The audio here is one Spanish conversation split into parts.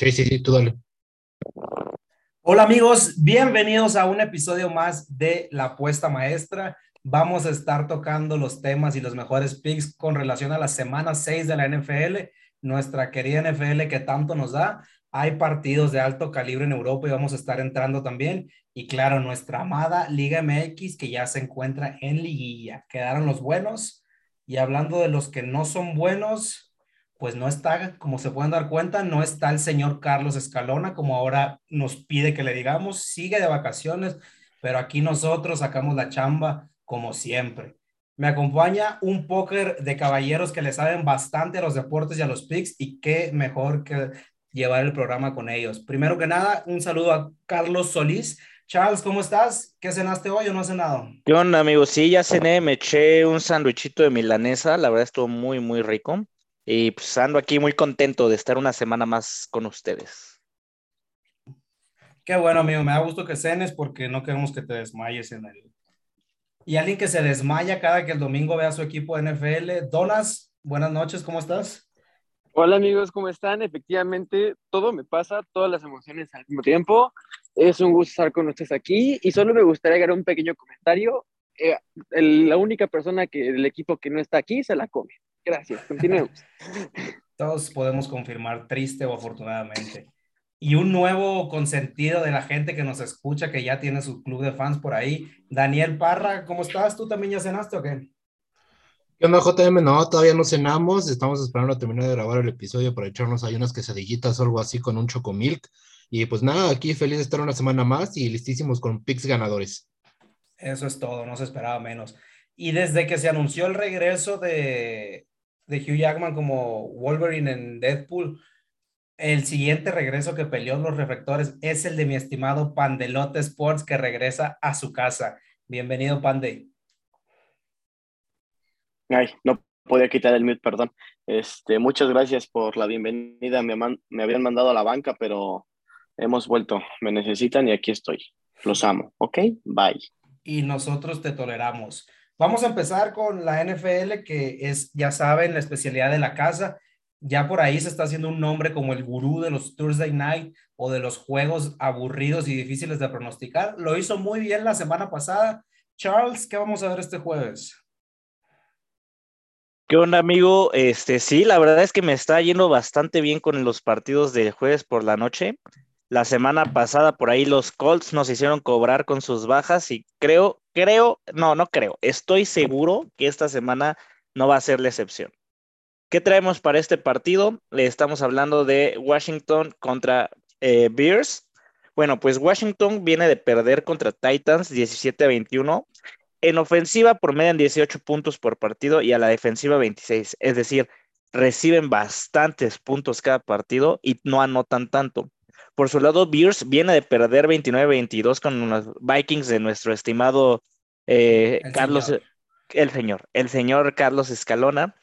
Sí, sí, sí, tú dale. Hola amigos, bienvenidos a un episodio más de La Apuesta Maestra. Vamos a estar tocando los temas y los mejores picks con relación a la semana 6 de la NFL, nuestra querida NFL que tanto nos da. Hay partidos de alto calibre en Europa y vamos a estar entrando también. Y claro, nuestra amada Liga MX que ya se encuentra en liguilla. Quedaron los buenos. Y hablando de los que no son buenos, pues no está, como se pueden dar cuenta, no está el señor Carlos Escalona, como ahora nos pide que le digamos, sigue de vacaciones, pero aquí nosotros sacamos la chamba como siempre. Me acompaña un póker de caballeros que le saben bastante a los deportes y a los picks y qué mejor que llevar el programa con ellos. Primero que nada, un saludo a Carlos Solís. Charles, ¿cómo estás? ¿Qué cenaste hoy o no has cenado? ¿Qué amigo? Sí, ya cené, me eché un sándwichito de milanesa, la verdad estuvo muy, muy rico. Y pues ando aquí muy contento de estar una semana más con ustedes. Qué bueno, amigo, me da gusto que cenes porque no queremos que te desmayes en el... Y alguien que se desmaya cada que el domingo vea a su equipo de NFL. Donas, buenas noches, ¿cómo estás? Hola amigos, ¿cómo están? Efectivamente, todo me pasa, todas las emociones al mismo tiempo. Es un gusto estar con ustedes aquí y solo me gustaría agregar un pequeño comentario. Eh, el, la única persona que, del equipo que no está aquí se la come. Gracias, continuemos. Todos podemos confirmar, triste o afortunadamente. Y un nuevo consentido de la gente que nos escucha, que ya tiene su club de fans por ahí. Daniel Parra, ¿cómo estás? ¿Tú también ya cenaste o qué? ¿Qué onda, JM? No, todavía no cenamos. Estamos esperando a terminar de grabar el episodio para echarnos ahí unas quesadillitas o algo así con un chocomilk. Y pues nada, aquí feliz de estar una semana más y listísimos con picks ganadores. Eso es todo, no se esperaba menos. Y desde que se anunció el regreso de, de Hugh Jackman como Wolverine en Deadpool, el siguiente regreso que peleó los reflectores es el de mi estimado Pandelote Sports que regresa a su casa. Bienvenido, Pande. Ay, no podía quitar el mute, perdón. Este, muchas gracias por la bienvenida. Me, me habían mandado a la banca, pero hemos vuelto. Me necesitan y aquí estoy. Los amo. ¿Ok? Bye. Y nosotros te toleramos. Vamos a empezar con la NFL, que es, ya saben, la especialidad de la casa. Ya por ahí se está haciendo un nombre como el gurú de los Thursday Night o de los juegos aburridos y difíciles de pronosticar. Lo hizo muy bien la semana pasada. Charles, ¿qué vamos a ver este jueves? ¿Qué onda, amigo? Este, sí, la verdad es que me está yendo bastante bien con los partidos de jueves por la noche. La semana pasada por ahí los Colts nos hicieron cobrar con sus bajas y creo, creo, no, no creo, estoy seguro que esta semana no va a ser la excepción. ¿Qué traemos para este partido? Le estamos hablando de Washington contra eh, Bears. Bueno, pues Washington viene de perder contra Titans 17 a 21 en ofensiva promedian 18 puntos por partido y a la defensiva 26. Es decir, reciben bastantes puntos cada partido y no anotan tanto. Por su lado, Bears viene de perder 29-22 con los Vikings de nuestro estimado eh, el Carlos, señor. el señor, el señor Carlos Escalona.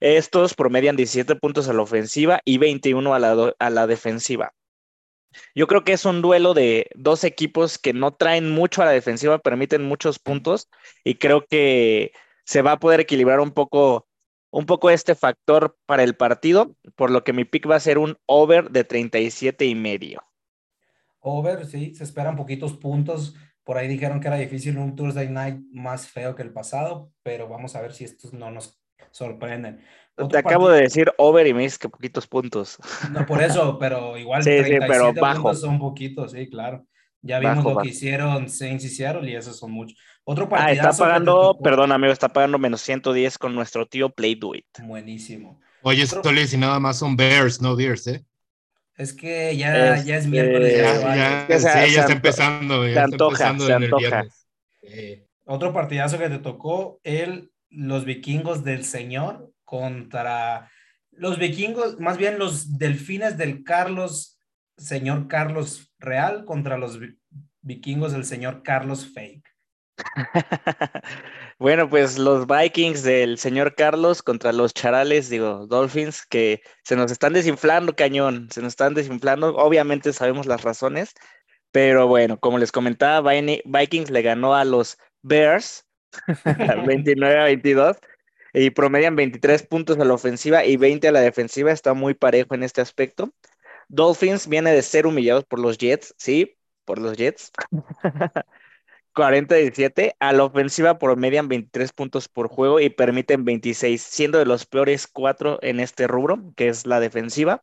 Estos promedian 17 puntos a la ofensiva y 21 a la, a la defensiva. Yo creo que es un duelo de dos equipos que no traen mucho a la defensiva, permiten muchos puntos y creo que se va a poder equilibrar un poco, un poco este factor para el partido, por lo que mi pick va a ser un over de 37 y medio. Over, sí, se esperan poquitos puntos. Por ahí dijeron que era difícil un Thursday night más feo que el pasado, pero vamos a ver si estos no nos sorprenden. Te acabo de decir over y me dices que poquitos puntos. No, por eso, pero igual sí, 37 sí, pero bajo. puntos son poquitos, sí, claro. Ya vimos bajo, lo bajo. que hicieron Saints y Seattle y esos son muchos. Otro partidazo Ah, está pagando, perdón amigo, está pagando menos 110 con nuestro tío Play Do It. Buenísimo. Oye, Otro... Solis, y nada más son Bears, no Bears, ¿eh? Es que ya, es, ya es miércoles. Ya, ya, ya, que sí, se- ya está empezando. Ya se está antoja, empezando se antoja. viernes. Eh, Otro partidazo que te tocó, el, los vikingos del señor contra los vikingos, más bien los delfines del Carlos, señor Carlos Real contra los vi- vikingos del señor Carlos Fake. bueno, pues los Vikings del señor Carlos contra los charales, digo, Dolphins, que se nos están desinflando, cañón, se nos están desinflando. Obviamente sabemos las razones, pero bueno, como les comentaba, Vikings le ganó a los Bears 29 a 22 y promedian 23 puntos a la ofensiva y 20 a la defensiva. Está muy parejo en este aspecto. Dolphins viene de ser humillados por los Jets, sí, por los Jets. 40-17. A la ofensiva promedian 23 puntos por juego y permiten 26, siendo de los peores cuatro en este rubro, que es la defensiva.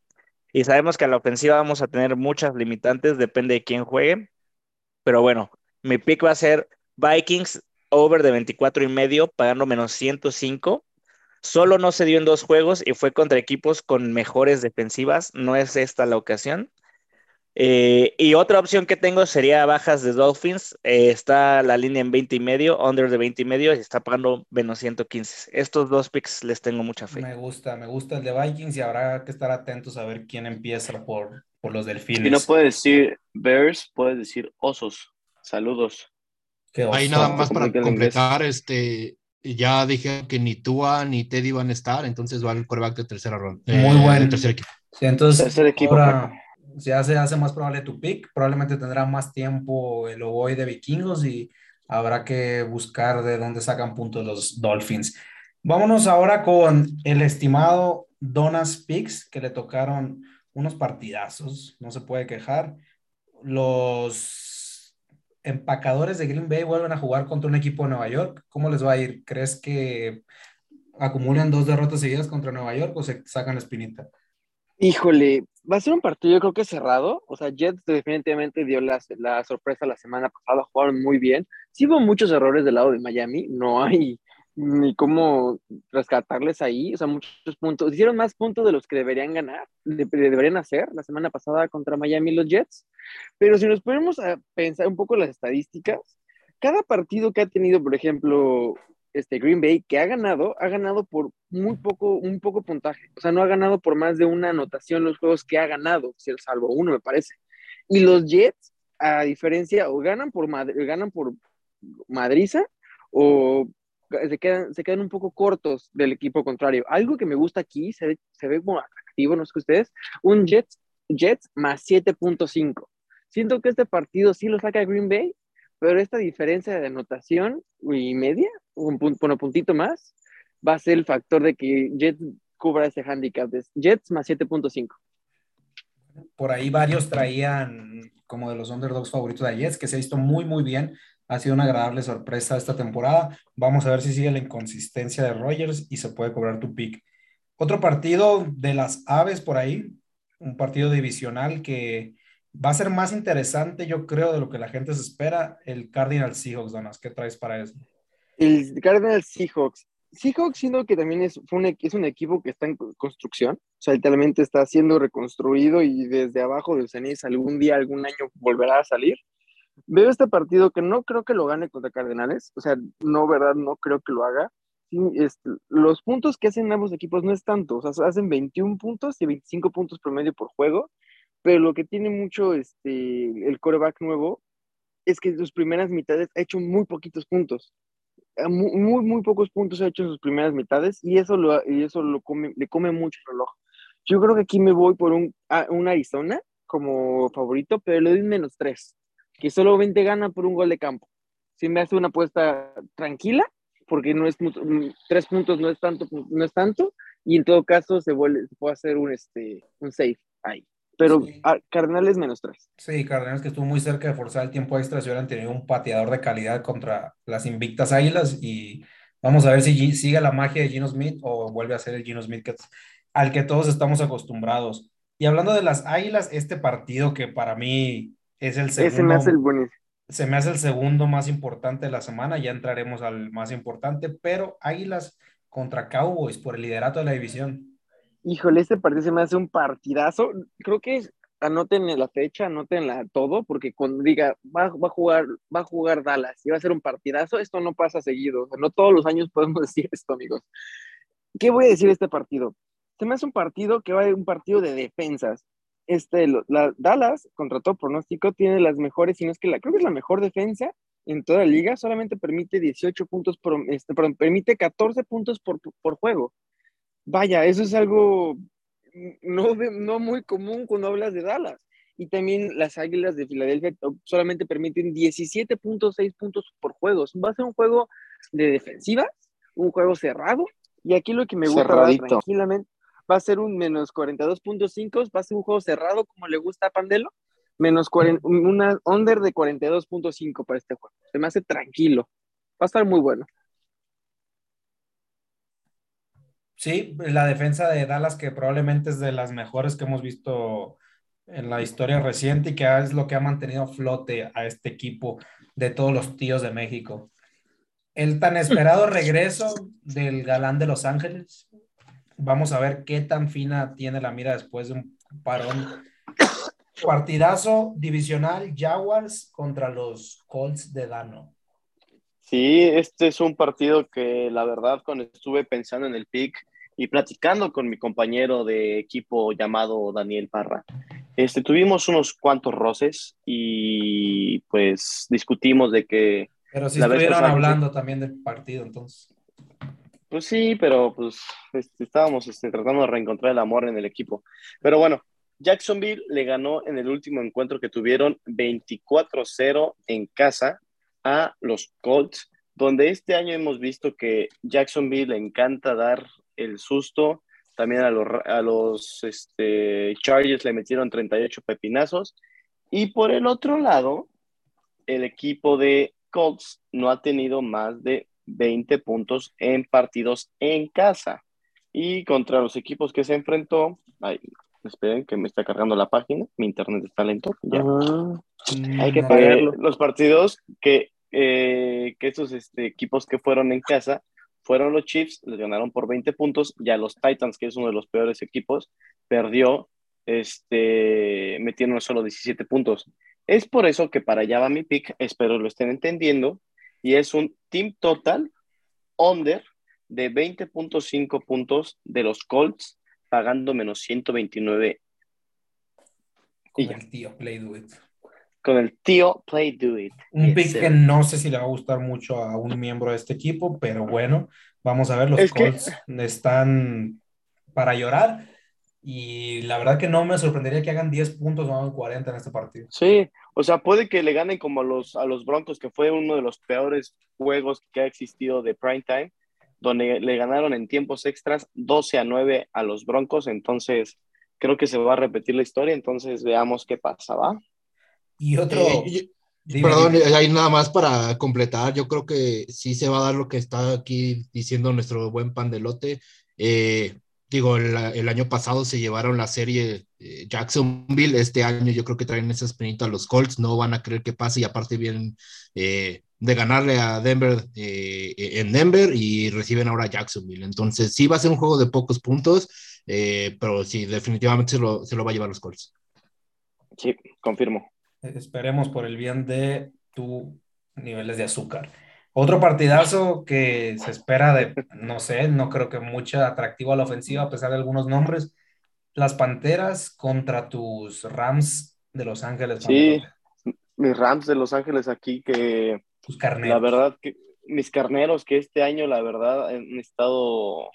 Y sabemos que a la ofensiva vamos a tener muchas limitantes, depende de quién juegue. Pero bueno, mi pick va a ser Vikings over de 24 y medio, pagando menos 105. Solo no se dio en dos juegos y fue contra equipos con mejores defensivas. No es esta la ocasión. Eh, y otra opción que tengo sería bajas de Dolphins. Eh, está la línea en 20 y medio, under de 20 y medio, y está pagando menos 115. Estos dos picks les tengo mucha fe. Me gusta, me gusta el de Vikings y habrá que estar atentos a ver quién empieza por, por los delfines. Y no puedes decir Bears, puedes decir osos. Saludos. Ahí nada más para completar, este, ya dije que ni Tua ni Teddy van a estar, entonces va el quarterback de tercera ronda. Muy eh, bueno. tercer equipo. Sí, entonces, Tercer equipo. ahora ya se hace más probable tu pick, probablemente tendrá más tiempo el Oboy de Vikingos y habrá que buscar de dónde sacan puntos los Dolphins. Vámonos ahora con el estimado Donas Picks, que le tocaron unos partidazos, no se puede quejar. Los empacadores de Green Bay vuelven a jugar contra un equipo de Nueva York. ¿Cómo les va a ir? ¿Crees que acumulan dos derrotas seguidas contra Nueva York o se sacan la espinita? Híjole, va a ser un partido yo creo que cerrado. O sea, Jets definitivamente dio la, la sorpresa la semana pasada, jugaron muy bien. Sí hubo muchos errores del lado de Miami, no hay ni cómo rescatarles ahí. O sea, muchos puntos. Hicieron más puntos de los que deberían ganar, de- de- deberían hacer la semana pasada contra Miami los Jets. Pero si nos ponemos a pensar un poco las estadísticas, cada partido que ha tenido, por ejemplo, este Green Bay, que ha ganado, ha ganado por muy poco, un poco puntaje. O sea, no ha ganado por más de una anotación los juegos que ha ganado, salvo uno, me parece. Y los Jets, a diferencia, o ganan por, ganan por madriza o se quedan, se quedan un poco cortos del equipo contrario. Algo que me gusta aquí, se ve, se ve como atractivo, no sé qué ustedes, un Jets, Jets más 7.5. Siento que este partido sí lo saca Green Bay, pero esta diferencia de anotación y media, un punto, bueno, puntito más, va a ser el factor de que Jets cubra ese handicap de Jets más 7.5. Por ahí varios traían como de los underdogs favoritos de Jets, que se ha visto muy, muy bien. Ha sido una agradable sorpresa esta temporada. Vamos a ver si sigue la inconsistencia de Rogers y se puede cobrar tu pick. Otro partido de las aves por ahí, un partido divisional que va a ser más interesante, yo creo, de lo que la gente se espera. El Cardinal Seahawks, Donas, ¿qué traes para eso? El Cardinals Seahawks. Seahawks siendo que también es, fue un, e- es un equipo que está en co- construcción, o sea, literalmente está siendo reconstruido y desde abajo del ceniz algún día, algún año volverá a salir. Veo este partido que no creo que lo gane contra Cardenales, o sea, no, verdad, no creo que lo haga. Sí, este, los puntos que hacen ambos equipos no es tanto, o sea, hacen 21 puntos y 25 puntos promedio por juego, pero lo que tiene mucho este, el coreback nuevo es que en sus primeras mitades ha hecho muy poquitos puntos muy, muy, muy pocos puntos ha hecho en sus primeras mitades y eso, lo, y eso lo come, le come mucho el reloj. Yo creo que aquí me voy por un, a- un Arizona como favorito, pero le doy menos tres, que solamente gana por un gol de campo. Si me hace una apuesta tranquila, porque no es mm, tres puntos no es tanto, no es tanto, y en todo caso se, vuelve, se puede hacer un, este, un safe ahí. Pero Sí. a Cardenales menos tres. Sí, Cardenales que estuvo muy cerca de forzar el tiempo extra si hubieran tenido un pateador de calidad contra las invictas Águilas y vamos a ver si sigue la magia de Gino Smith o vuelve a ser el Gino Smith que, al que todos estamos acostumbrados. Y hablando de las Águilas, este partido que para mí es el Ese me segundo, hace el buenísimo. se me hace el segundo más importante de la semana, ya entraremos al más importante, pero Águilas contra Cowboys por el liderato de la división. Híjole, este partido se me hace un partidazo. Creo que es- anoten la fecha, anoten la todo, porque cuando diga va, va a jugar, va a jugar Dallas y va a ser un partidazo, esto no pasa seguido. O sea, no todos los años podemos decir esto, amigos. ¿Qué voy a decir de este partido? Se me hace un partido que va a ser un partido de defensas. Este, la, Dallas, contra todo pronóstico, tiene las mejores, si no es que la, creo que es la mejor defensa en toda la liga, solamente permite 18 puntos por, este, perdón, permite 14 puntos por, por juego. Vaya, eso es algo no, no muy común cuando hablas de Dallas. Y también las Águilas de Filadelfia solamente permiten 17.6 puntos por juego. Va a ser un juego de defensiva, un juego cerrado. Y aquí lo que me gusta tranquilamente, va a ser un menos 42.5, va a ser un juego cerrado como le gusta a Pandelo, menos 40, una under de 42.5 para este juego. Se me hace tranquilo, va a estar muy bueno. Sí, la defensa de Dallas que probablemente es de las mejores que hemos visto en la historia reciente y que es lo que ha mantenido flote a este equipo de todos los tíos de México. El tan esperado regreso del galán de Los Ángeles. Vamos a ver qué tan fina tiene la mira después de un parón. Partidazo divisional Jaguars contra los Colts de Dano. Sí, este es un partido que la verdad cuando estuve pensando en el pick y platicando con mi compañero de equipo llamado Daniel Parra, este, tuvimos unos cuantos roces y pues discutimos de que... Pero si estuvieron hablando también del partido entonces. Pues sí, pero pues este, estábamos este, tratando de reencontrar el amor en el equipo. Pero bueno, Jacksonville le ganó en el último encuentro que tuvieron 24-0 en casa a los Colts, donde este año hemos visto que Jacksonville le encanta dar el susto. También a los, a los este, Chargers le metieron 38 pepinazos. Y por el otro lado, el equipo de Colts no ha tenido más de 20 puntos en partidos en casa. Y contra los equipos que se enfrentó, ay, esperen que me está cargando la página, mi internet está lento. Ya. Hay que pagar los partidos que eh, que esos este, equipos que fueron en casa fueron los Chiefs, les ganaron por 20 puntos, ya los Titans, que es uno de los peores equipos, perdió, este, metieron solo 17 puntos. Es por eso que para allá va mi pick, espero lo estén entendiendo, y es un team total under de 20.5 puntos de los Colts, pagando menos 129. y el tío, play do it con el tío Play Do It. Un pick que no sé si le va a gustar mucho a un miembro de este equipo, pero bueno, vamos a ver, los Colts están para llorar y la verdad que no me sorprendería que hagan 10 puntos o hagan 40 en este partido. Sí, o sea, puede que le ganen como a los, a los Broncos, que fue uno de los peores juegos que ha existido de prime time, donde le ganaron en tiempos extras 12 a 9 a los Broncos, entonces creo que se va a repetir la historia, entonces veamos qué pasa, ¿va? Y otro... Eh, perdón, hay nada más para completar. Yo creo que sí se va a dar lo que está aquí diciendo nuestro buen pandelote. Eh, digo, el, año pasado se llevaron la serie eh, Jacksonville. Este año yo creo que traen esa espinita a los Colts. No van a creer que pase y aparte vienen de ganarle a Denver en Denver y reciben ahora Jacksonville. Entonces sí va a ser un juego de pocos puntos, pero sí, definitivamente se lo, se lo va a llevar los Colts. Sí, confirmo. Esperemos por el bien de tu niveles de azúcar. Otro partidazo que se espera de, no sé, no creo que mucho atractivo a la ofensiva a pesar de algunos nombres. Las Panteras contra tus Rams de Los Ángeles. Sí, mis Rams de Los Ángeles aquí que... Tus carneros. La verdad que mis carneros que este año la verdad han estado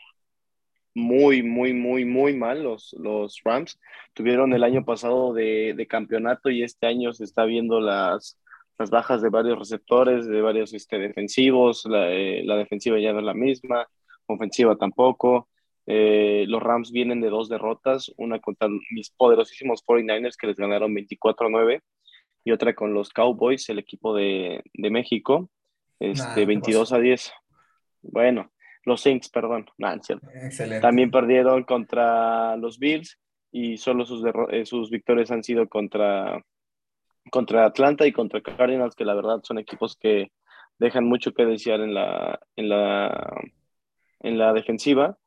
muy, muy, muy, muy mal los, los Rams. Tuvieron el año pasado de, de campeonato y este año se está viendo las, las bajas de varios receptores, de varios este, defensivos. La, eh, la, defensiva ya no es la misma, ofensiva tampoco. Eh, los Rams vienen de dos derrotas, una contra mis poderosísimos 49ers que les ganaron 24-9 y otra con los Cowboys, el equipo de, de México, este, 22 a 10. Bueno, los Saints, perdón. Excelente. También perdieron contra los Bills y solo sus, eh, sus victorias han sido contra, contra Atlanta y contra Cardinals, que la verdad son equipos que dejan mucho que desear en la, en la, en la defensiva.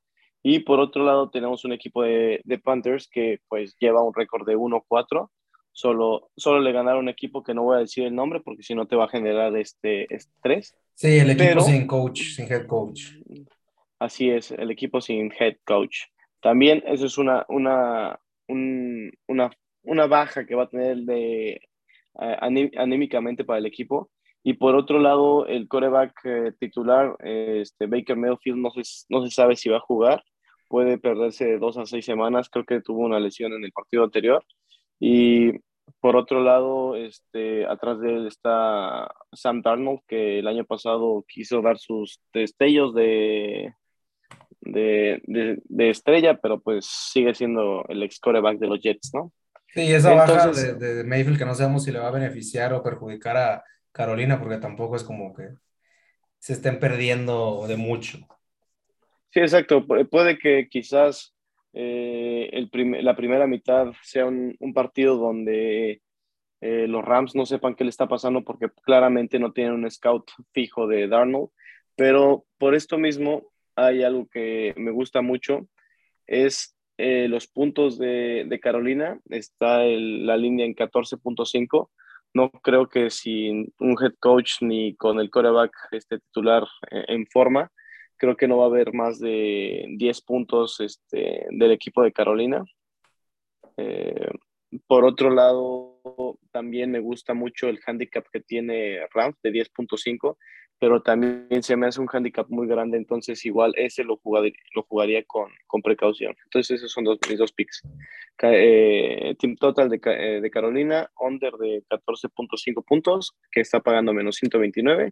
Y por otro lado tenemos un equipo de, de Panthers que pues lleva un récord de 1-4. Solo, solo le ganaron un equipo que no voy a decir el nombre porque si no te va a generar este estrés. Sí, el equipo sin coach, sin head coach. Así es, el equipo sin head coach. También eso es una, una, una, una baja que va a tener de, anímicamente para el equipo. Y por otro lado, el coreback eh, titular, este, Baker Mayfield, no se, no se sabe si va a jugar. Puede perderse de dos a seis semanas. Creo que tuvo una lesión en el partido anterior. Y por otro lado, este, atrás de él está Sam Darnold, que el año pasado quiso dar sus destellos de, de, de, estrella, pero pues sigue siendo el ex coreback de los Jets, ¿no? Sí, esa baja de, de, Mayfield que no sabemos si le va a beneficiar o perjudicar a Carolina, porque tampoco es como que se estén perdiendo de mucho. Sí, exacto. puede que quizás eh, el la primera mitad sea un, un partido donde eh, los Rams no sepan qué le está pasando porque claramente no tienen un scout fijo de Darnold, pero por esto mismo hay algo que me gusta mucho, es eh, los puntos de, Carolina, está la línea en 14.5, no creo que sin un head coach ni con el coreback este titular eh, en forma, creo que no va a haber más de 10 puntos este, del equipo de Carolina. por otro lado, también me gusta mucho el handicap que tiene Rams de 10.5, pero también se me hace un handicap muy grande, entonces igual ese lo jugaría, lo jugaría con, con precaución. Entonces esos son dos, mis dos picks. Eh, team total de, eh, de Carolina, under de 14.5 puntos, que está pagando menos 129,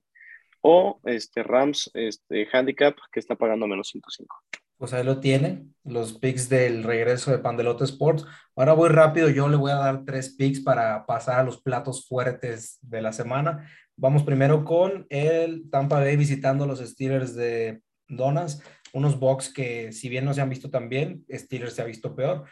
o este Rams este, handicap, que está pagando menos 105 pues ahí lo tiene, los picks del regreso de Pandelote Sports. Ahora voy rápido, yo le voy a dar tres picks para pasar a los platos fuertes de la semana. Vamos primero con el Tampa Bay visitando los Steelers de Donas, unos box que si bien no se han visto tan bien, Steelers se ha visto peor.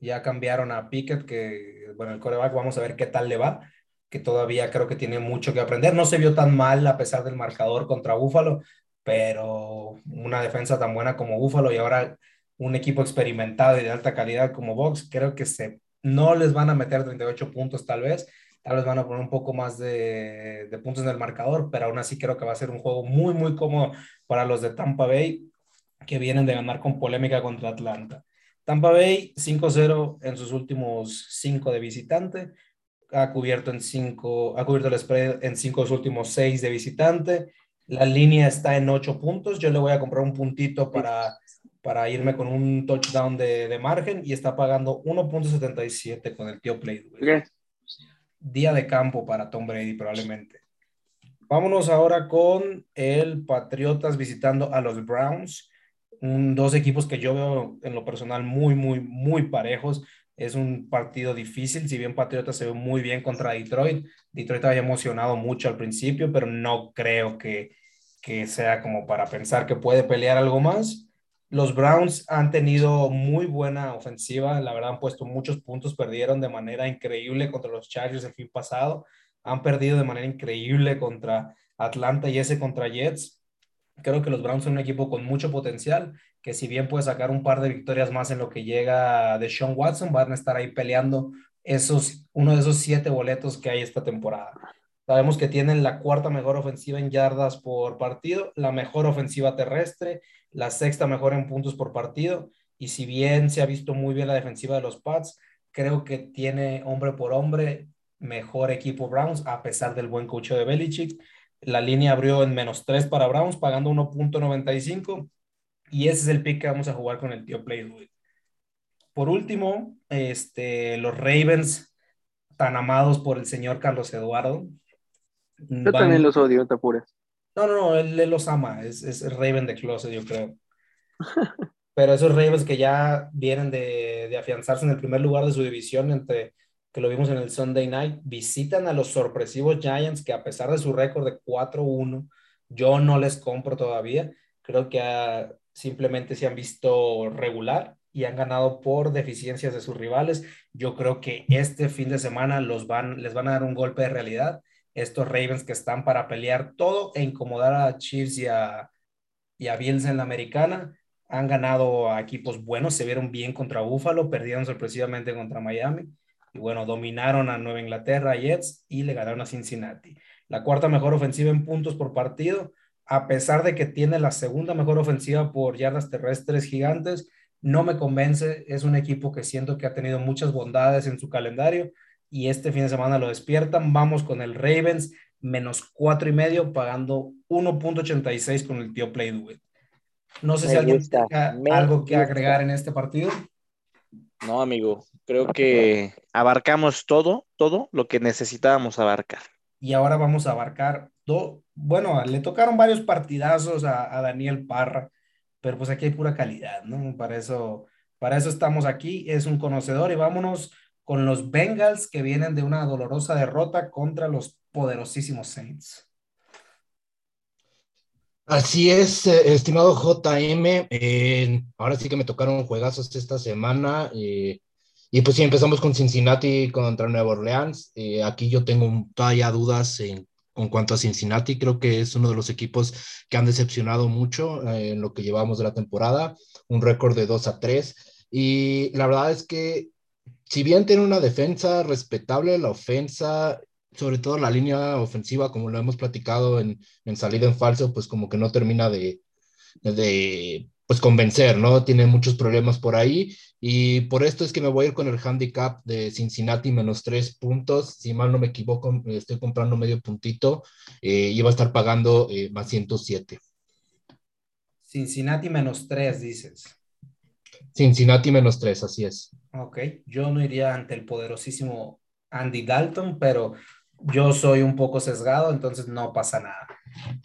Ya cambiaron a Pickett, que bueno, el coreback, vamos a ver qué tal le va, que todavía creo que tiene mucho que aprender. No se vio tan mal a pesar del marcador contra Búfalo, pero una defensa tan buena como Buffalo y ahora un equipo experimentado y de alta calidad como Box, creo que se, no les van a meter 38 puntos tal vez, tal vez van a poner un poco más de, de puntos en el marcador, pero aún así creo que va a ser un juego muy, muy cómodo para los de Tampa Bay, que vienen de ganar con polémica contra Atlanta. Tampa Bay 5-0 en sus últimos 5 de visitante, ha cubierto en 5, ha cubierto el spread en 5 de sus últimos 6 de visitante, la línea está en 8 puntos. Yo le voy a comprar un puntito para, para irme con un touchdown de, de margen y está pagando 1.77 con el tío Play. Día de campo para Tom Brady probablemente. Vámonos ahora con el Patriotas visitando a los Browns. dos equipos que yo veo en lo personal muy, muy, muy parejos. Es un partido difícil, si bien Patriotas se ve muy bien contra Detroit. Detroit había emocionado mucho al principio, pero no creo que, que sea como para pensar que puede pelear algo más. Los Browns han tenido muy buena ofensiva, la verdad han puesto muchos puntos, perdieron de manera increíble contra los Chargers el fin pasado, han perdido de manera increíble contra Atlanta y ese contra Jets. Creo que los Browns son un equipo con mucho potencial, que si bien puede sacar un par de victorias más en lo que llega de Sean Watson, van a estar ahí peleando esos, uno de esos siete boletos que hay esta temporada. Sabemos que tienen la cuarta mejor ofensiva en yardas por partido, la mejor ofensiva terrestre, la sexta mejor en puntos por partido. Y si bien se ha visto muy bien la defensiva de los Pats, creo que tiene hombre por hombre mejor equipo Browns, a pesar del buen coach de Belichick. La línea abrió en menos 3 para Browns, pagando 1.95. Y ese es el pick que vamos a jugar con el tío Play. Por último, este, los Ravens, tan amados por el señor Carlos Eduardo, yo también los odio, te. No, no, no, él, los ama, es, es Raven de Closet, yo creo. Pero esos Ravens que ya vienen de, de, afianzarse en el primer lugar de su división, entre que lo vimos en el Sunday Night, visitan a los sorpresivos Giants que a pesar de su récord de 4-1, yo no les compro todavía. Creo que simplemente se han visto regular y han ganado por deficiencias de sus rivales. Yo creo que este fin de semana los van, les van a dar un golpe de realidad estos Ravens que están para pelear todo e incomodar a Chiefs y a, y a Bills en la americana. Han ganado a equipos buenos, se vieron bien contra Buffalo, perdieron sorpresivamente contra Miami y bueno, dominaron a Nueva Inglaterra, Jets y le ganaron a Cincinnati. La cuarta mejor ofensiva en puntos por partido, a pesar de que tiene la segunda mejor ofensiva por yardas terrestres gigantes, no me convence. Es un equipo que siento que ha tenido muchas bondades en su calendario y este fin de semana lo despiertan. Vamos con el Ravens menos cuatro y medio, pagando 1.86 con el tío Play No sé si alguien tiene algo que agregar en este partido. No, amigo, creo que abarcamos todo, todo lo que necesitábamos abarcar. Y ahora vamos a abarcar, todo. bueno, le tocaron varios partidazos a, a Daniel Parra, pero pues aquí hay pura calidad, ¿no? Para eso, para eso estamos aquí, es un conocedor y vámonos con los Bengals que vienen de una dolorosa derrota contra los poderosísimos Saints. Así es, eh, estimado JM. Eh, ahora sí que me tocaron juegazos esta semana. Eh, y pues sí, empezamos con Cincinnati contra Nueva Orleans. aquí yo tengo todavía dudas en, en, cuanto a Cincinnati. Creo que es uno de los equipos que han decepcionado mucho en lo que llevamos de la temporada. Un récord de 2 a 3. Y la verdad es que si bien tiene una defensa respetable, la ofensa sobre todo la línea ofensiva, como lo hemos platicado en, en salida en falso, pues como que no termina de, de, pues convencer, ¿no? Tiene muchos problemas por ahí y por esto es que me voy a ir con el handicap de Cincinnati menos tres puntos. Si mal no me equivoco, estoy comprando medio puntito eh, y va a estar pagando eh, más 107. Cincinnati menos tres, dices. Cincinnati menos tres, así es. Ok, yo no iría ante el poderosísimo Andy Dalton, pero yo soy un poco sesgado, entonces no pasa nada.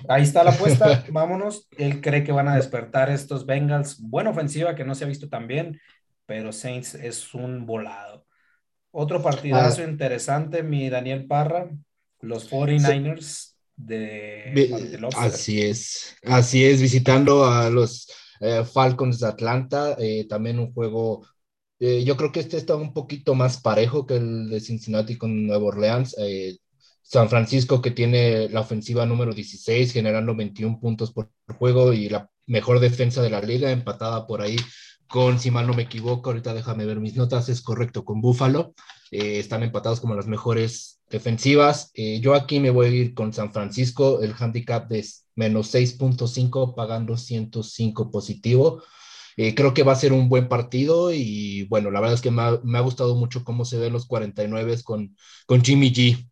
Ahí está la apuesta, vámonos. Él cree que van a despertar estos Bengals. Buena ofensiva que no se ha visto tan bien, pero Saints es un volado. Otro partidazo ah. interesante, mi Daniel Parra, los 49ers de, Así es, así es, visitando a los eh, Falcons de Atlanta, eh, también un juego eh, yo creo que este está un poquito más parejo que el de Cincinnati con Nueva Orleans. San Francisco que tiene la ofensiva número 16, generando 21 puntos por juego y la mejor defensa de la liga, empatada por ahí con, si mal no me equivoco, ahorita déjame ver mis notas, es correcto, con Buffalo. Están empatados como las mejores defensivas. Eh, yo aquí me voy a ir con San Francisco, el handicap de menos 6.5, pagando 105 positivo. Eh, creo que va a ser un buen partido y bueno, la verdad es que me ha, me ha gustado mucho cómo se ven los 49 con, con Jimmy G.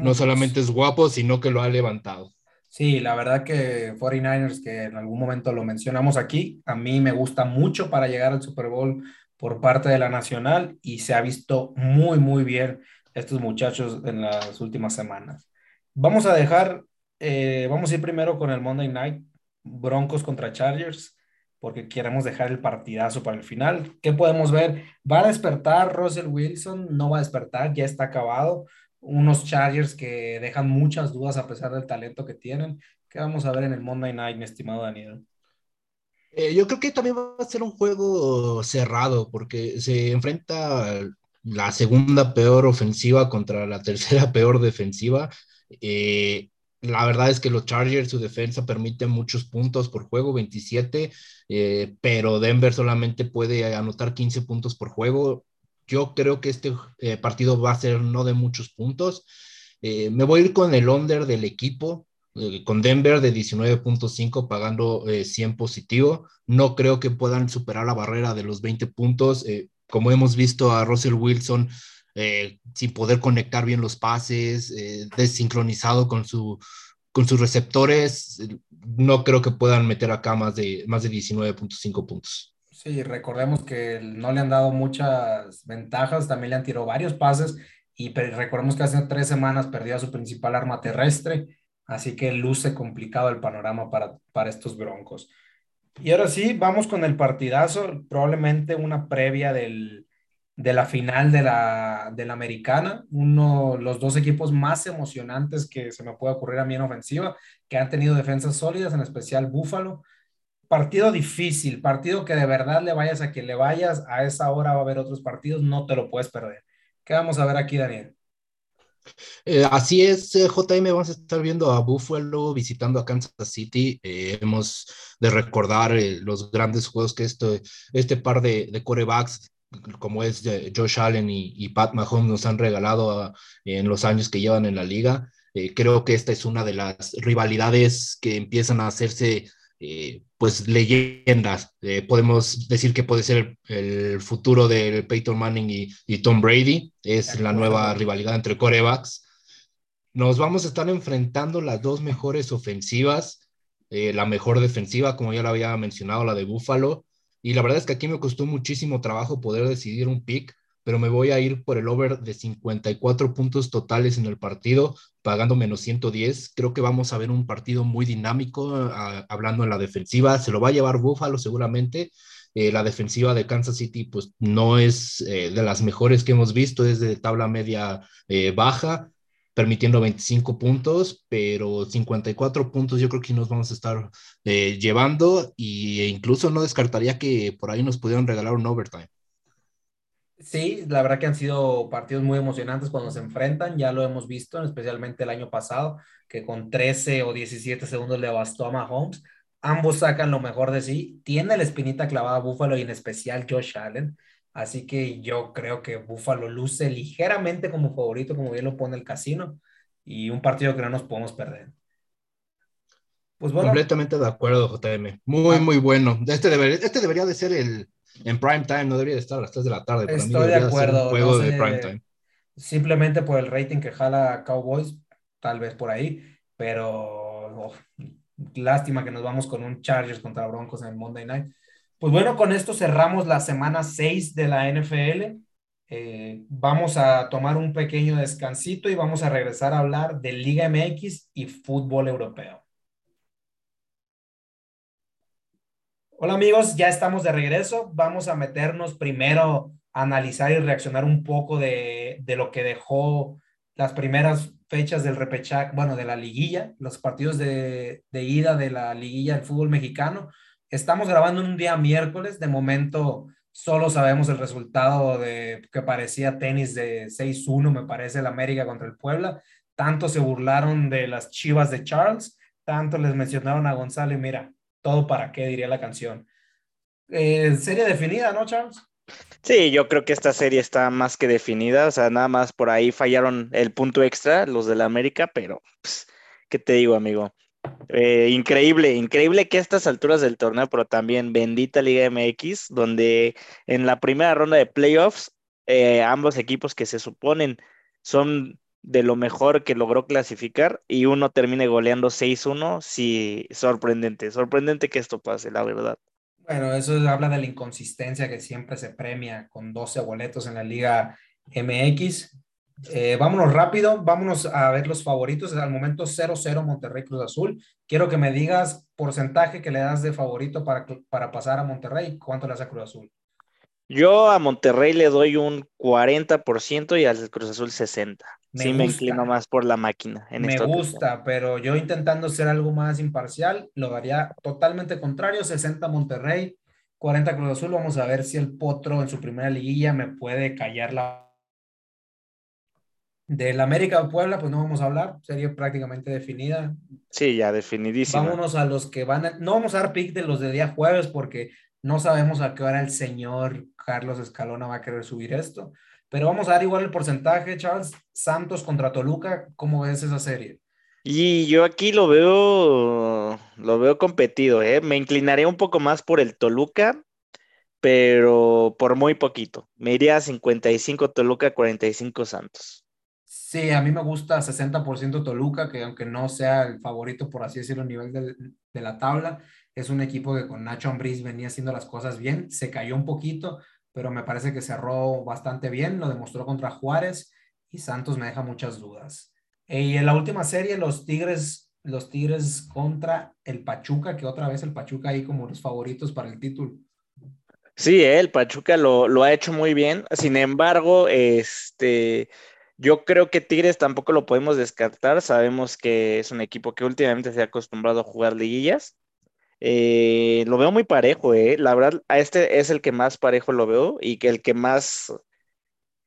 No solamente es guapo, sino que lo ha levantado. Sí, la verdad que 49ers, que en algún momento lo mencionamos aquí, a mí me gusta mucho para llegar al Super Bowl por parte de la Nacional y se ha visto muy, muy bien estos muchachos en las últimas semanas. Vamos a dejar, eh, vamos a ir primero con el Monday Night, Broncos contra Chargers, porque queremos dejar el partidazo para el final. ¿Qué podemos ver? ¿Va a despertar Russell Wilson? ¿No va a despertar? ¿Ya está acabado? unos Chargers que dejan muchas dudas a pesar del talento que tienen. ¿Qué vamos a ver en el Monday Night, mi estimado Daniel? Eh, yo creo que también va a ser un juego cerrado porque se enfrenta la segunda peor ofensiva contra la tercera peor defensiva. Eh, la verdad es que los Chargers, su defensa permite muchos puntos por juego, 27, eh, pero Denver solamente puede anotar 15 puntos por juego. Yo creo que este eh, partido va a ser no de muchos puntos. Eh, me voy a ir con el under del equipo, eh, con Denver de 19.5 pagando 100 positivo. No creo que puedan superar la barrera de los 20 puntos. Como hemos visto a Russell Wilson sin poder conectar bien los pases, desincronizado con, su, con sus receptores, no creo que puedan meter acá más de, más de 19.5 puntos. Sí, recordemos que no le han dado muchas ventajas, también le han tirado varios pases y recordemos que hace tres semanas perdió a su principal arma terrestre, así que luce complicado el panorama para, para estos Broncos. Y ahora sí, vamos con el partidazo, probablemente una previa del, de la final de la, de la americana, uno, los dos equipos más emocionantes que se me puede ocurrir a mí en ofensiva, que han tenido defensas sólidas, en especial Buffalo partido difícil, partido que de verdad le vayas a quien le vayas, a esa hora va a haber otros partidos, no te lo puedes perder. ¿Qué vamos a ver aquí, Daniel? Eh, así es, eh, JM, vamos a estar viendo a Buffalo visitando a Kansas City. Eh, hemos de recordar los grandes juegos que esto, este par de, de corebacks, como es Josh Allen y, Pat Mahomes, nos han regalado en los años que llevan en la liga. creo que esta es una de las rivalidades que empiezan a hacerse eh, pues leyendas. Eh, podemos decir que puede ser el, futuro de Peyton Manning y, Tom Brady. Es la nueva rivalidad entre corebacks. Nos vamos a estar enfrentando las dos mejores ofensivas, eh, la mejor defensiva, como ya lo había mencionado, la de Buffalo. Y la verdad es que aquí me costó muchísimo trabajo poder decidir un pick, pero me voy a ir por el over de 54 puntos totales en el partido, pagando menos 110. Creo que vamos a ver un partido muy dinámico, ah, hablando en la defensiva. Se lo va a llevar Buffalo seguramente. Eh, la defensiva de Kansas City, pues no es eh, de las mejores que hemos visto, es de tabla media eh, baja, permitiendo 25 puntos, pero 54 puntos yo creo que nos vamos a estar llevando e incluso no descartaría que por ahí nos pudieran regalar un overtime. Sí, la verdad que han sido partidos muy emocionantes cuando se enfrentan, ya lo hemos visto, especialmente el año pasado, que con 13 o 17 segundos le bastó a Mahomes. Ambos sacan lo mejor de sí. Tiene la espinita clavada Buffalo y en especial Josh Allen. Así que yo creo que Buffalo luce ligeramente como favorito, como bien lo pone el casino, y un partido que no nos podemos perder. Pues bueno. Completamente de acuerdo, JM. Muy, ah. muy bueno. Este debería, este debería de ser el, en prime time, no debería estar a las 3 de la tarde. Estoy de acuerdo. juego de prime time. Simplemente por el rating que jala Cowboys, tal vez por ahí, pero lástima que nos vamos con un Chargers contra Broncos en el Monday Night. Pues bueno, con esto cerramos la semana 6 de la NFL. Eh, vamos a tomar un pequeño descansito y vamos a regresar a hablar de Liga MX y fútbol europeo. Hola amigos, ya estamos de regreso. Vamos a meternos primero a analizar y reaccionar un poco de, de lo que dejó las primeras fechas del repechaje, bueno, de la liguilla, los partidos de, de ida de la liguilla del fútbol mexicano. Estamos grabando un día miércoles, de momento solo sabemos el resultado de que parecía tenis de 6-1, me parece, el América contra el Puebla. Tanto se burlaron de las chivas de Charles, tanto les mencionaron a Gonzalo y mira, todo para qué, diría la canción. Eh, serie definida, ¿no, Charles? Sí, yo creo que esta serie está más que definida, o sea, nada más por ahí fallaron el punto extra los de la América, pero pues, ¿qué te digo, amigo? Eh, increíble, increíble que a estas alturas del torneo, pero también bendita Liga MX, donde en la primera ronda de playoffs, eh, ambos equipos que se suponen son de lo mejor que logró clasificar y uno termine goleando 6-1, sí, sorprendente, sorprendente que esto pase, la verdad. Bueno, eso habla de la inconsistencia que siempre se premia con 12 boletos en la Liga MX. Eh, vámonos rápido, vámonos a ver los favoritos. Al momento 0-0 Monterrey Cruz Azul. Quiero que me digas porcentaje que le das de favorito para, para pasar a Monterrey. ¿Cuánto le das a Cruz Azul? Yo a Monterrey le doy un 40% y al Cruz Azul 60%. Sí, me inclino más por la máquina. En me gusta, pero yo intentando ser algo más imparcial, lo daría totalmente contrario, 60 Monterrey, 40 Cruz Azul. Vamos a ver si el Potro en su primera liguilla me puede callar la... Del América Puebla, pues no vamos a hablar, sería prácticamente definida. Sí, ya definidísima. Vámonos a los que van a... No vamos a dar pick de los de día jueves porque no sabemos a qué hora el señor Carlos Escalona va a querer subir esto, pero vamos a dar igual el porcentaje, Charles. Santos contra Toluca, ¿cómo ves esa serie? Y yo aquí lo veo, lo veo competido, ¿eh? Me inclinaré un poco más por el Toluca, pero por muy poquito. Me iría a 55 Toluca, 45 Santos. Sí, a mí me gusta 60% Toluca, que aunque no sea el favorito, por así decirlo, a nivel de, de la tabla, es un equipo que con Nacho Ambriz venía haciendo las cosas bien, se cayó un poquito, pero me parece que cerró bastante bien, lo demostró contra Juárez y Santos me deja muchas dudas. Y en la última serie, los Tigres, los Tigres contra el Pachuca, que otra vez el Pachuca ahí como los favoritos para el título. Sí, el Pachuca lo, lo ha hecho muy bien. Sin embargo, este, yo creo que Tigres tampoco lo podemos descartar. Sabemos que es un equipo que últimamente se ha acostumbrado a jugar liguillas. Eh, lo veo muy parejo, eh. La verdad, a este es el que más parejo lo veo y que el que más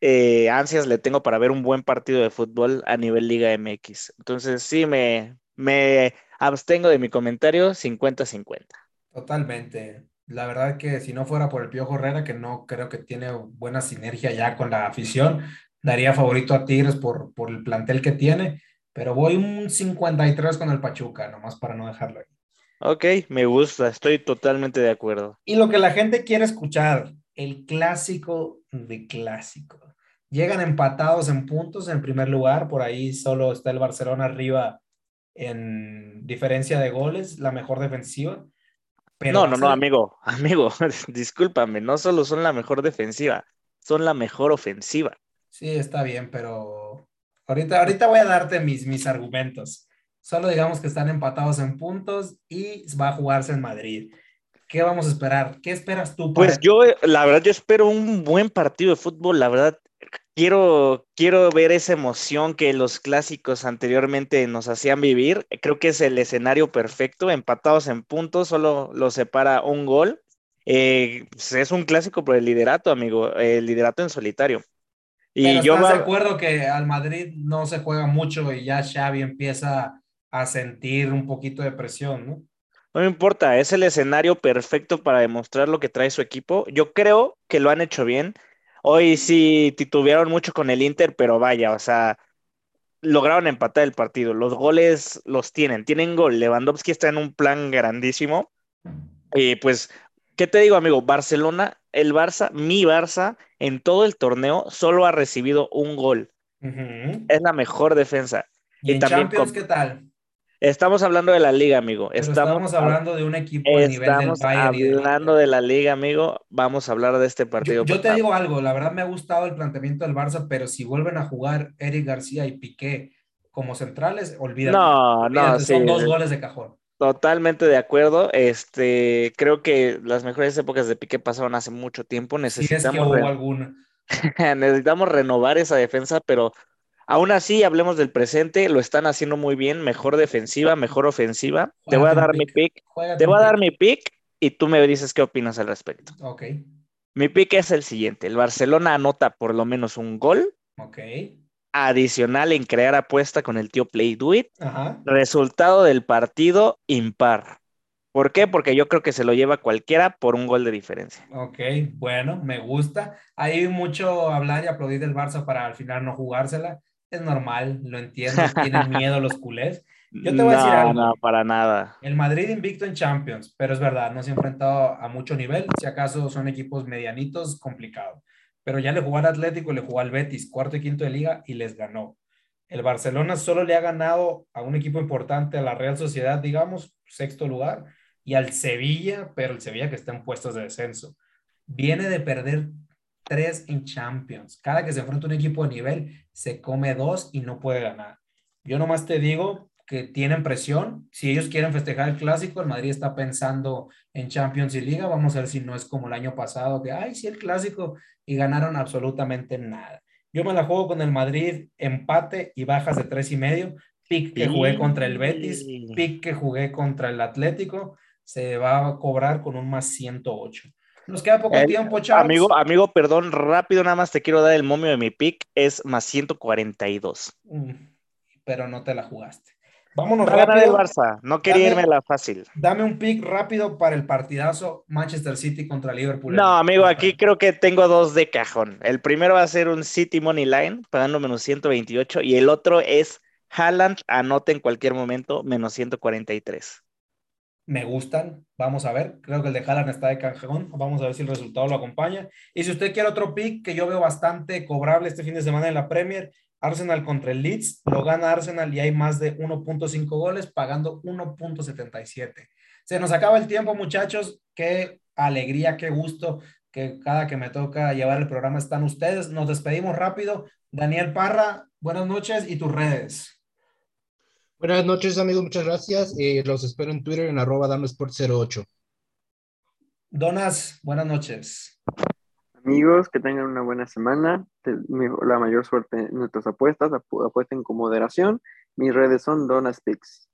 eh, ansias le tengo para ver un buen partido de fútbol a nivel Liga MX. Entonces, sí, me, me abstengo de mi comentario 50-50. Totalmente. La verdad que si no fuera por el Piojo Herrera, que no creo que tiene buena sinergia ya con la afición, daría favorito a Tigres por, por el plantel que tiene, pero voy un 53 con el Pachuca, nomás para no dejarlo ahí. Ok, me gusta, estoy totalmente de acuerdo. Y lo que la gente quiere escuchar, el clásico de clásico. Llegan empatados en puntos en primer lugar, por ahí solo está el Barcelona arriba en diferencia de goles, la mejor defensiva. no, no, no, amigo, amigo, discúlpame, no solo son la mejor defensiva, son la mejor ofensiva. Sí, está bien, pero ahorita, ahorita voy a darte mis, mis argumentos. Solo digamos que están empatados en puntos y va a jugarse en Madrid. ¿Qué vamos a esperar? ¿Qué esperas tú? Pues yo, la verdad, yo espero un buen partido de fútbol. La verdad, quiero, quiero ver esa emoción que los clásicos anteriormente nos hacían vivir. Creo que es el escenario perfecto. Empatados en puntos, solo los separa un gol. Eh, pues, es un clásico por el liderato, amigo, el liderato en solitario. Y yo estás de acuerdo que al Madrid no se juega mucho y ya Xavi empieza a sentir un poquito de presión, ¿no? No me importa, es el escenario perfecto para demostrar lo que trae su equipo. Yo creo que lo han hecho bien. Hoy sí titubearon mucho con el Inter, pero vaya, o sea, lograron empatar el partido. Los goles los tienen, tienen gol. Lewandowski está en un plan grandísimo. Y pues, ¿qué te digo, amigo? Barcelona, el Barça, mi Barça, en todo el torneo solo ha recibido un gol. Es la mejor defensa. ¿Y, en Champions qué tal? Estamos hablando de la liga, amigo. estamos, hablando de un equipo de nivel del Bayern. hablando de la liga, amigo. Vamos a hablar de este partido. Yo, te digo algo, la verdad me ha gustado el planteamiento del Barça, pero si vuelven a jugar Eric García y Piqué como centrales, olvídate. No, no, son dos goles de cajón. Totalmente de acuerdo. Este, creo que las mejores épocas de Piqué pasaron hace mucho tiempo. Necesitamos, necesitamos renovar esa defensa, pero Aún así, hablemos del presente, lo están haciendo muy bien, mejor defensiva, mejor ofensiva. te voy a dar mi pick, te voy a dar mi pick y tú me dices qué opinas al respecto. Ok. Mi pick es el siguiente, el Barcelona anota por lo menos un gol. Ok. Adicional en crear apuesta con el tío Play Do It. Resultado del partido impar. ¿Por qué? Porque yo creo que se lo lleva cualquiera por un gol de diferencia. Ok, bueno, me gusta. Hay mucho hablar y aplaudir del Barça para al final no jugársela es normal, lo entiendo, tienen miedo los culés. Yo te voy a decir algo. No, para nada. El Madrid invicto en Champions, pero es verdad, no se ha enfrentado a mucho nivel. Si acaso son equipos medianitos, complicado. Pero ya le jugó al Atlético, le jugó al Betis, cuarto y quinto de liga y les ganó. El Barcelona solo le ha ganado a un equipo importante, a la Real Sociedad, digamos, sexto lugar, y al Sevilla, pero el Sevilla que está en puestos de descenso. Viene de perder tres en Champions. Cada que se enfrenta un equipo de nivel, se come dos y no puede ganar. Yo nomás te digo que tienen presión. Si ellos quieren festejar el clásico, el Madrid está pensando en Champions y Liga. Vamos a ver si no es como el año pasado, que, ay, sí, el clásico y ganaron absolutamente nada. Yo me la juego con el Madrid, empate y bajas de tres y medio. Pick que jugué contra el Betis, pick que jugué contra el Atlético, se va a cobrar con un más 108. Nos queda poco tiempo, chavos. Amigo, amigo, perdón, rápido, nada más te quiero dar el momio de mi pick, es más 142. Mm, pero no te la jugaste. Vámonos rápido. el Barça, no quería irme a la fácil. Dame un pick rápido para el partidazo Manchester City contra Liverpool. No, amigo, aquí creo que tengo dos de cajón. El primero va a ser un City Money Line, pagando menos 128, y el otro es Haaland, anote en cualquier momento, menos 143 me gustan. Vamos a ver. Creo que el de Haaland está de canjón. Vamos a ver si el resultado lo acompaña. Y si usted quiere otro pick que yo veo bastante cobrable este fin de semana en la Premier, Arsenal contra el Leeds, lo gana Arsenal y hay más de 1.5 goles pagando 1.77. Se nos acaba el tiempo, muchachos. Qué alegría, qué gusto que cada que me toca llevar el programa están ustedes. Nos despedimos rápido. Daniel Parra, buenas noches y tus redes. Buenas noches, amigos, muchas gracias. Eh, los espero en Twitter en arroba danosport08. Donas, buenas noches. Amigos, que tengan una buena semana. La mayor suerte en nuestras apuestas. Apuesten con moderación. Mis redes son Donaspix.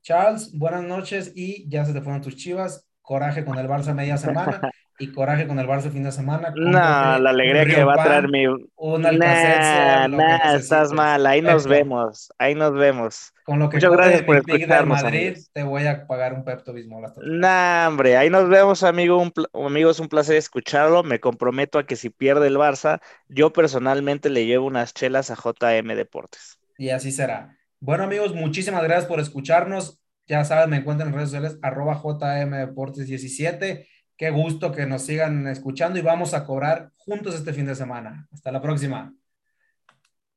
Charles, buenas noches y ya se te fueron tus chivas. Coraje con el Barça media semana. y coraje con el Barça fin de semana. No, la alegría que va a traer mi. Un nah, nah, estás mal. Ahí nos vemos. Ahí nos vemos. Con lo que Muchas gracias por escucharnos. Madrid, te voy a pagar un Pepto Bismol. Nah, hombre. Ahí nos vemos, amigo. Un, amigos, un placer escucharlo. Me comprometo a que si pierde el Barça, yo personalmente le llevo unas chelas a JM Deportes. Y así será. Bueno, amigos, muchísimas gracias por escucharnos. Ya saben, me encuentran en redes sociales, arroba JM Deportes 17 Qué gusto que nos sigan escuchando y vamos a cobrar juntos este fin de semana. Hasta la próxima.